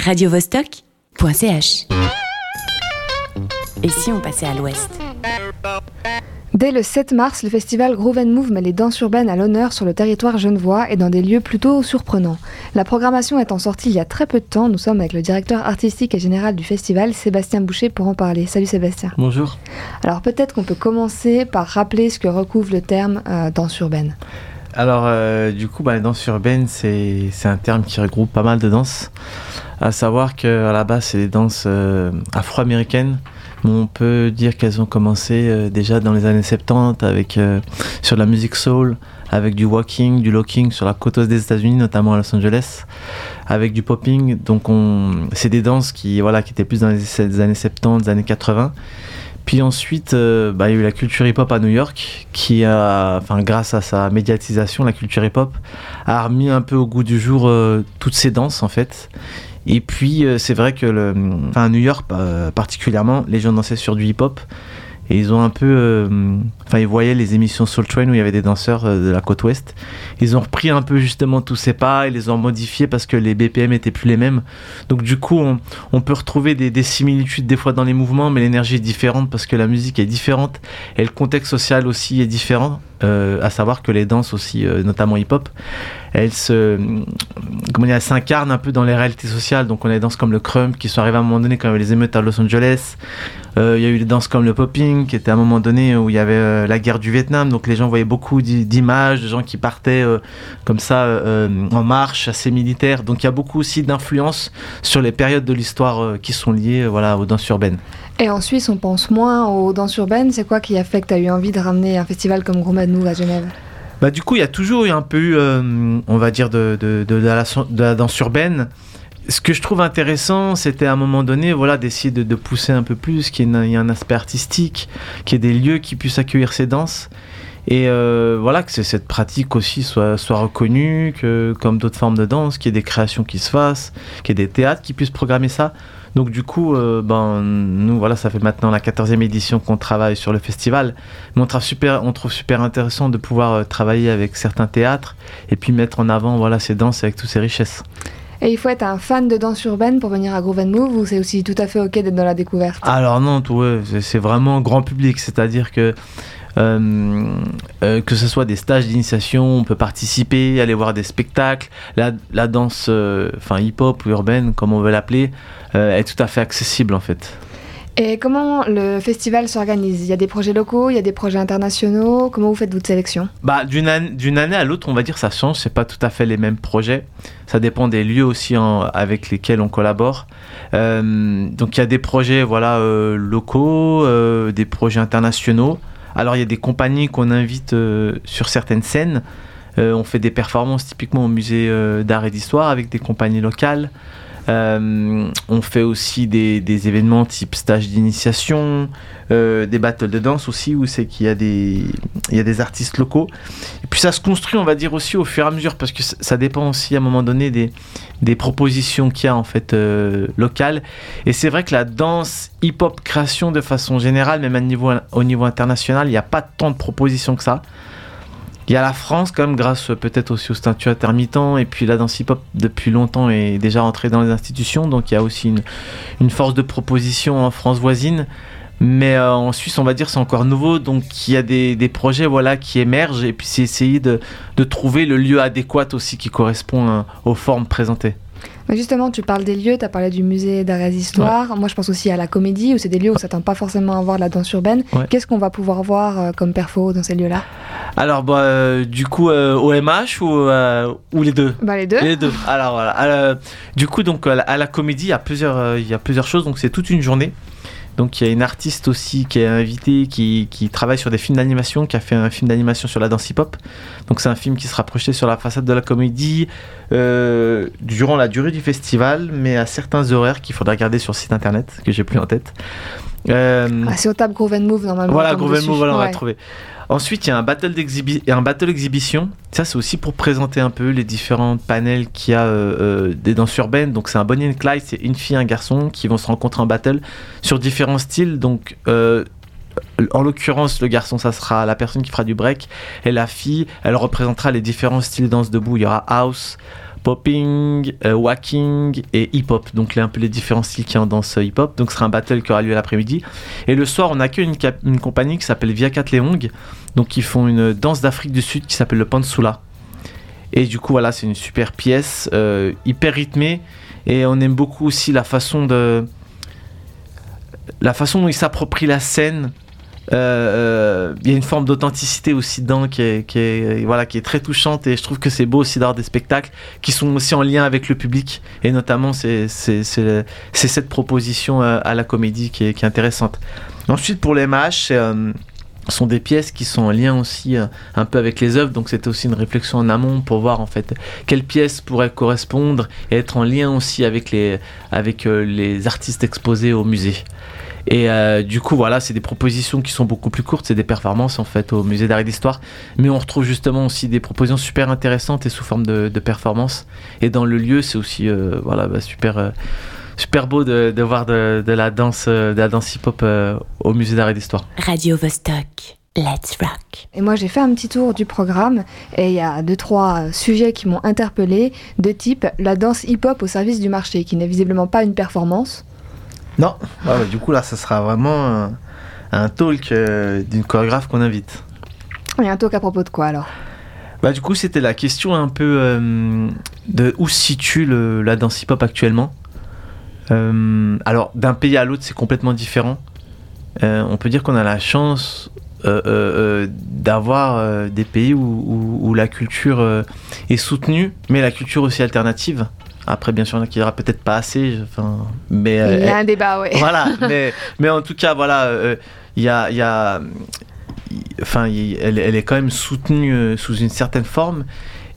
radiovostok.ch. Et si on passait à l'ouest? Dès le 7 mars, le festival Groove and Move met les danses urbaines à l'honneur sur le territoire genevois et dans des lieux plutôt surprenants. La programmation étant sortie il y a très peu de temps, nous sommes avec le directeur artistique et général du festival, Sébastien Boucher, pour en parler. Salut Sébastien. Bonjour. Alors peut-être qu'on peut commencer par rappeler ce que recouvre le terme euh, danse urbaine. Alors, euh, du coup, bah, la danse urbaine, c'est c'est un terme qui regroupe pas mal de danses. À savoir qu'à la base, c'est des danses euh, afro-américaines. On peut dire qu'elles ont commencé euh, déjà dans les années 70 avec, euh, sur la musique soul, avec du walking, du locking sur la côte ouest des États-Unis, notamment à Los Angeles, avec du popping. Donc, on, c'est des danses qui, voilà, qui étaient plus dans les, années 70, les années 80. Puis ensuite, bah, il y a eu la culture hip-hop à New York, qui a, grâce à sa médiatisation, la culture hip-hop a remis un peu au goût du jour toutes ces danses en fait. Et puis euh, c'est vrai que à New York euh, particulièrement, les gens dansaient sur du hip-hop et ils ont un peu, euh, enfin ils voyaient les émissions Soul Train où il y avait des danseurs de la côte ouest. Ils ont repris un peu justement tous ces pas et les ont modifiés parce que les BPM étaient plus les mêmes. Donc du coup on, on peut retrouver des, des similitudes des fois dans les mouvements, mais l'énergie est différente parce que la musique est différente et le contexte social aussi est différent. Euh, à savoir que les danses aussi, euh, notamment hip-hop, elles s'incarnent un peu dans les réalités sociales. Donc on a des danses comme le crump qui sont arrivées à un moment donné quand il y avait les émeutes à Los Angeles. Euh, il y a eu des danses comme le popping qui était à un moment donné où il y avait la guerre du Vietnam. Donc les gens voyaient beaucoup d'i- d'images de gens qui partaient comme ça en marche, assez militaire. Donc il y a beaucoup aussi d'influence sur les périodes de l'histoire qui sont liées voilà, aux danses urbaines. Et en Suisse, on pense moins aux danses urbaines. C'est quoi qui a fait que tu as eu envie de ramener un festival comme Move à Genève? Bah, du coup, il y a toujours eu un peu, eu, euh, on va dire, de, la, danse urbaine. Ce que je trouve intéressant, c'était à un moment donné, voilà, d'essayer de, pousser un peu plus, qu'il y ait un, aspect artistique, qu'il y ait des lieux qui puissent accueillir ces danses. Et euh, voilà, que cette pratique aussi soit, soit reconnue, que comme d'autres formes de danse, qu'il y ait des créations qui se fassent, qu'il y ait des théâtres qui puissent programmer ça. Donc du coup, euh, ben, nous, voilà, ça fait maintenant la 14e édition qu'on travaille sur le festival. Mais on trouve super, on trouve super intéressant de pouvoir euh, travailler avec certains théâtres et puis mettre en avant voilà, ces danses avec toutes ces richesses. Et il faut être un fan de danse urbaine pour venir à Groove and Move ou c'est aussi tout à fait ok d'être dans la découverte? Alors non, ouais, c'est- vraiment grand public, c'est-à-dire que que ce soit des stages d'initiation, on peut participer, aller voir des spectacles. La, la danse, euh, enfin hip-hop ou urbaine, comme on veut l'appeler, euh, est tout à fait accessible en fait. Et comment le festival s'organise? Il y a des projets locaux, il y a des projets internationaux. Comment vous faites votre sélection? Bah, d'une année, d'une année à l'autre, on va dire ça change. C'est pas tout à fait les mêmes projets. Ça dépend des lieux aussi en- avec lesquels on collabore. Euh, donc il y a des projets voilà euh, locaux, euh, des projets internationaux. Alors il y a des compagnies qu'on invite euh, sur certaines scènes. Euh, on fait des performances typiquement au musée euh, d'art et d'histoire avec des compagnies locales. Euh, on fait aussi des, événements type stage d'initiation, euh, des battles de danse aussi où c'est qu'il y a des y a des artistes locaux. Et puis ça se construit, on va dire aussi au fur et à mesure parce que ça- dépend aussi à un moment donné des, des propositions qu'il y a en fait euh, locales. Et c'est vrai que la danse hip-hop création de façon générale, même à niveau, au niveau international, il n'y a pas tant de propositions que ça. Il y a la France quand même grâce peut-être aussi au statut intermittent et puis la danse hip-hop depuis longtemps est déjà entrée dans les institutions. Donc il y a aussi une, force de proposition en France voisine. Mais euh, en Suisse on va dire c'est encore nouveau. Donc il y a des, projets voilà qui émergent. Et puis c'est essayer de, de trouver le lieu adéquat aussi qui correspond hein, aux formes présentées. Justement, tu parles des lieux, tu as parlé du musée d'art et d'histoire. Moi, je pense aussi à la comédie, où c'est des lieux où on s'attend pas forcément à voir de la danse urbaine. Ouais. Qu'est-ce qu'on va pouvoir voir euh, comme perfo dans ces lieux-là? Alors bah, euh, du coup euh, au MH ou, euh, ou les deux? Bah les deux. Les deux. Alors voilà. Du coup, donc à la, à la comédie, il y a plusieurs, il y a plusieurs choses. Donc c'est toute une journée. Donc il y a une artiste aussi qui est invitée, qui, qui travaille sur des films d'animation, qui a fait un film d'animation sur la danse hip-hop. Donc c'est un film qui sera projeté sur la façade de la comédie euh, durant la durée du festival, mais à certains horaires qu'il faudra regarder sur le site internet, que j'ai plus en tête. Euh, Ah, si on tape Groove and Move normalement. voilà, Groove and. Move, voilà, on va Ouais. trouver. Ensuite, il y a un battle, un battle exhibition. Ça, c'est aussi pour présenter un peu les différents panels qu'il y a euh, euh, des danses urbaines. Donc, c'est un Bonnie and Clyde, c'est une fille et un garçon qui vont se rencontrer en battle sur différents styles. Donc, euh, en l'occurrence, le garçon, ça sera la personne qui fera du break. Et la fille, elle représentera les différents styles de danse debout. Il y aura house, popping, euh, walking et hip-hop. Donc les, un peu les différents styles qui en danse hip-hop. Donc ce sera un battle qui aura lieu l'après-midi. Et le soir, on accueille une, compagnie qui s'appelle Viacat Leong. Donc ils font une danse d'Afrique du Sud qui s'appelle le Pansula. Et du coup, voilà, c'est une super pièce, euh, hyper rythmée. Et on aime beaucoup aussi la façon de. La façon dont ils s'approprient la scène. Euh, euh, il y a une forme d'authenticité aussi dedans qui est, voilà, qui est très touchante et je trouve que c'est beau aussi d'avoir des spectacles qui sont aussi en lien avec le public et notamment c'est cette proposition à la comédie qui est, qui est intéressante. Ensuite pour les MH, c'est sont des pièces qui sont en lien aussi euh, un peu avec les œuvres, donc c'était aussi une réflexion en amont pour voir en fait quelles pièces pourraient correspondre et être en lien aussi avec les, euh, artistes exposés au musée. Et euh, du coup, voilà, c'est des propositions qui sont beaucoup plus courtes, c'est des performances en fait au musée d'art et d'histoire, mais on retrouve justement aussi des propositions super intéressantes et sous forme de, de performances. Et dans le lieu, c'est aussi voilà, bah, super super beau de, de voir de, de, la danse, de la danse hip-hop euh, au musée d'art et d'histoire. Radio Vostok. Let's rock. Et moi j'ai fait un petit tour du programme et il y a deux trois sujets qui m'ont interpellé de type la danse hip-hop au service du marché qui n'est visiblement pas une performance. Non, ah du coup là ça sera vraiment un, talk euh, d'une chorégraphe qu'on invite. Et un talk à propos de quoi alors? Bah, du coup, c'était la question un peu euh, de où se situe le, la danse hip-hop actuellement. Euh, alors, d'un pays à l'autre, c'est complètement différent. Euh, on peut dire qu'on a la chance euh, d'avoir des pays où, la culture est soutenue, mais la culture aussi alternative. Après, bien sûr, il n'y aura peut-être pas assez. mais, il y a un débat, oui. Voilà, mais, mais en tout cas, voilà, il y a, y a enfin, elle, elle, est quand même soutenue sous une certaine forme.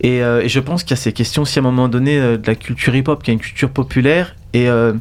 Et, et je pense qu'il y a ces questions aussi à un moment donné de la culture hip-hop, qui est une culture populaire, et, euh,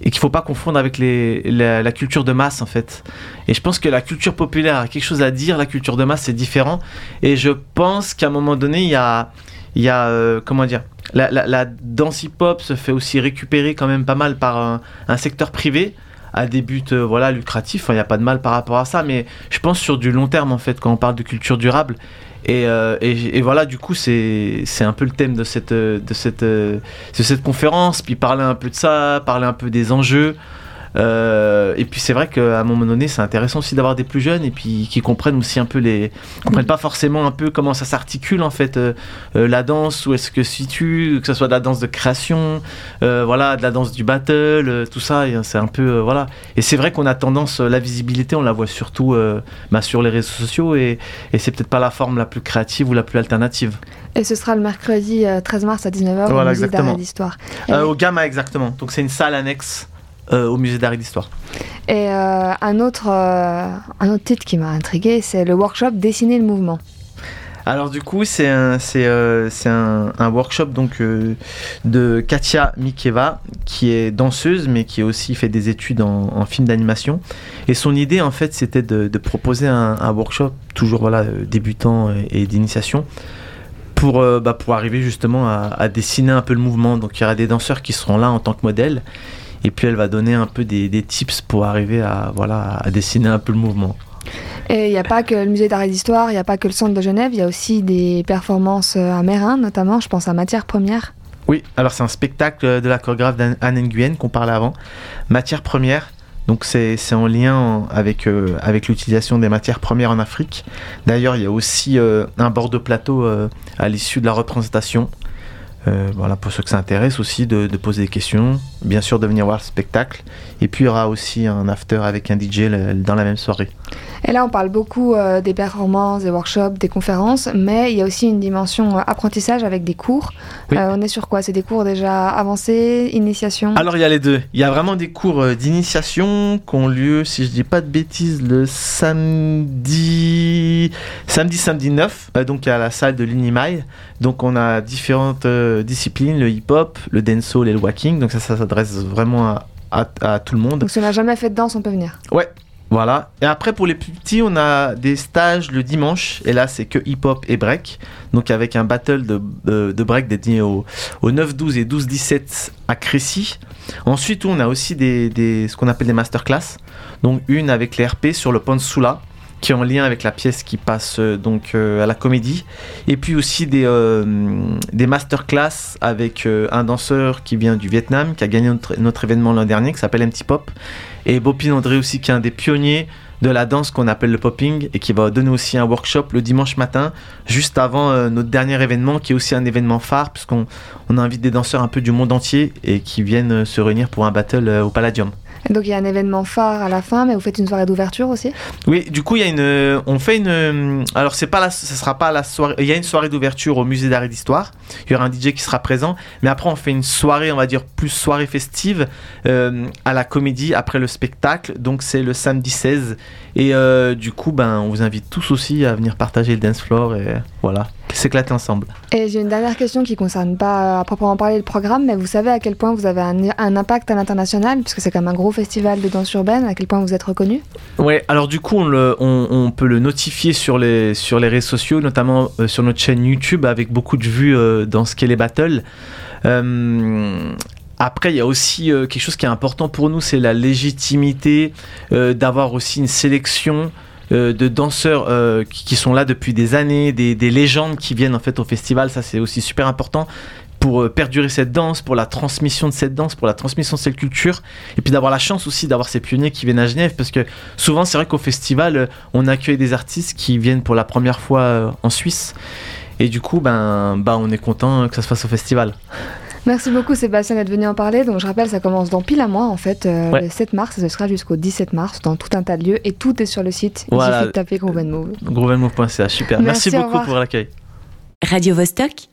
et qu'il faut pas confondre avec la, culture de masse en fait. Et je pense que la culture populaire a quelque chose à dire, la culture de masse c'est différent. Et je pense qu'à un moment donné, il y a, y a euh, comment dire, la, la, la danse hip-hop se fait aussi récupérer quand même pas mal par un, secteur privé à des buts euh, voilà lucratifs. Il n'y a pas de mal par rapport à ça, mais je pense sur du long terme en fait quand on parle de culture durable. Euh, et, voilà, du coup, c'est un peu le thème de, cette, de cette conférence. Puis parler un peu de ça, parler un peu des enjeux. Euh, et puis c'est vrai qu'à un moment donné, c'est intéressant aussi d'avoir des plus jeunes et puis qui comprennent aussi un peu les, comprennent pas forcément un peu comment ça s'articule en fait euh, euh, la danse, où est-ce que se situe, que ce soit de la danse de création, voilà, de la danse du battle, tout ça, c'est un peu voilà. Et c'est vrai qu'on a tendance, la visibilité, on la voit surtout bah, sur les réseaux sociaux et, et c'est peut-être pas la forme la plus créative ou la plus alternative. Et ce sera le mercredi 13 mars à 19h voilà, au musée d'art d'histoire. au Gamma exactement. Donc c'est une salle annexe au musée d'art et d'histoire. Et euh, un, autre, euh, un autre titre qui m'a intrigué, c'est le workshop Dessiner le mouvement. Alors du coup, c'est un, c'est, un, un, workshop donc, de Katia Mikeva, qui est danseuse, mais qui a aussi fait des études en, film d'animation. Et son idée, en fait, c'était de, de proposer un, un, workshop, toujours voilà, débutant et, d'initiation, pour, bah, pour arriver justement à, à, dessiner un peu le mouvement. Donc il y aura des danseurs qui seront là en tant que modèles et puis elle va donner un peu des, des tips pour arriver à, voilà, à dessiner un peu le mouvement. Et il n'y a pas que le musée d'art et d'histoire, il n'y a pas que le centre de Genève, il y a aussi des performances euh, à Mérin, notamment, je pense à Matière Première. Oui, alors c'est un spectacle de la chorégraphe d'Anne Nguyen qu'on parlait avant. Matière Première, donc c'est en lien avec, euh, avec l'utilisation des matières premières en Afrique. D'ailleurs, il y a aussi euh, un bord de plateau à l'issue de la représentation euh, voilà, pour ceux que ça intéresse aussi, de, poser des questions, bien sûr de venir voir le spectacle. Et puis il y aura aussi un after avec un DJ dans la même soirée. Et là, on parle beaucoup euh, des performances, des workshops, des conférences, mais il y a aussi une dimension euh, apprentissage avec des cours. on est sur quoi? C'est des cours déjà avancés, initiation? Alors il y a les deux. Il y a vraiment des cours d'initiation qui ont lieu, si je dis pas de bêtises, le samedi, samedi, samedi 9, donc à la salle de l'Unimail. Donc on a différentes disciplines, le hip-hop, le dancehall et le walking. Donc ça, ça s'adresse vraiment à, à, tout le monde. Donc si on n'a jamais fait de danse, on peut venir. Ouais. Voilà. Et après, pour les plus petits, on a des stages le dimanche. Et là, c'est que hip-hop et break. Donc, avec un battle de, de, break dédié au, au 9-12 et 12-17 à Crécy. Ensuite, on a aussi des, des ce qu'on appelle des masterclass. Donc, une avec les RP sur le Soula qui est en lien avec la pièce qui passe donc à la comédie. Et puis aussi des, des masterclass avec un danseur qui vient du Vietnam, qui a gagné notre, événement l'an dernier, qui s'appelle MT Pop. Et Bopin André aussi, qui est un des pionniers de la danse qu'on appelle le popping et qui va donner aussi un workshop le dimanche matin, juste avant euh, notre dernier événement, qui est aussi un événement phare, puisqu'on on invite des danseurs un peu du monde entier et qui viennent euh, se réunir pour un battle euh, au Palladium donc il y a un événement phare à la fin, mais vous faites une soirée d'ouverture aussi? Oui, du coup il y a une, on fait une, alors c'est pas la, ce sera pas la soirée, il y a une soirée d'ouverture au musée d'art et d'histoire. Il y aura un DJ qui sera présent, mais après on fait une soirée, on va dire plus soirée festive euh, à la comédie après le spectacle. Donc c'est le samedi 16 et euh, du coup ben on vous invite tous aussi à venir partager le dance floor et voilà s'éclater ensemble. Et j'ai une dernière question qui concerne pas à proprement parler le programme, mais vous savez à quel point vous avez un, impact à l'international, puisque c'est comme un gros festival de danse urbaine, à quel point vous êtes reconnu? Ouais, alors du coup on, le, on, peut le notifier sur les, sur les réseaux sociaux, notamment euh, sur notre chaîne YouTube avec beaucoup de vues euh, dans ce qu'est les battles. Euh, après, il y a aussi quelque chose qui est important pour nous, c'est la légitimité d'avoir aussi une sélection euh, de danseurs euh, qui, sont là depuis des années, des, légendes qui viennent en fait au festival. Ça, c'est aussi super important pour euh, perdurer cette danse, pour la transmission de cette danse, pour la transmission de cette culture, et puis d'avoir la chance aussi d'avoir ces pionniers qui viennent à Genève, parce que souvent c'est vrai qu'au festival, on accueille des artistes qui viennent pour la première fois en Suisse, et du coup, ben, ben on est content que ça se fasse au festival. Merci beaucoup Sébastien d'être venu en parler. Donc je rappelle, ça commence dans pile un mois en fait, euh, le 7 mars, et ce sera jusqu'au 17 mars dans tout un tas de lieux et tout est sur le site. Voilà. Il suffit de taper Groovenmove. Groovenmove.ch, super. Merci, beaucoup pour l'accueil. Radio -Vostok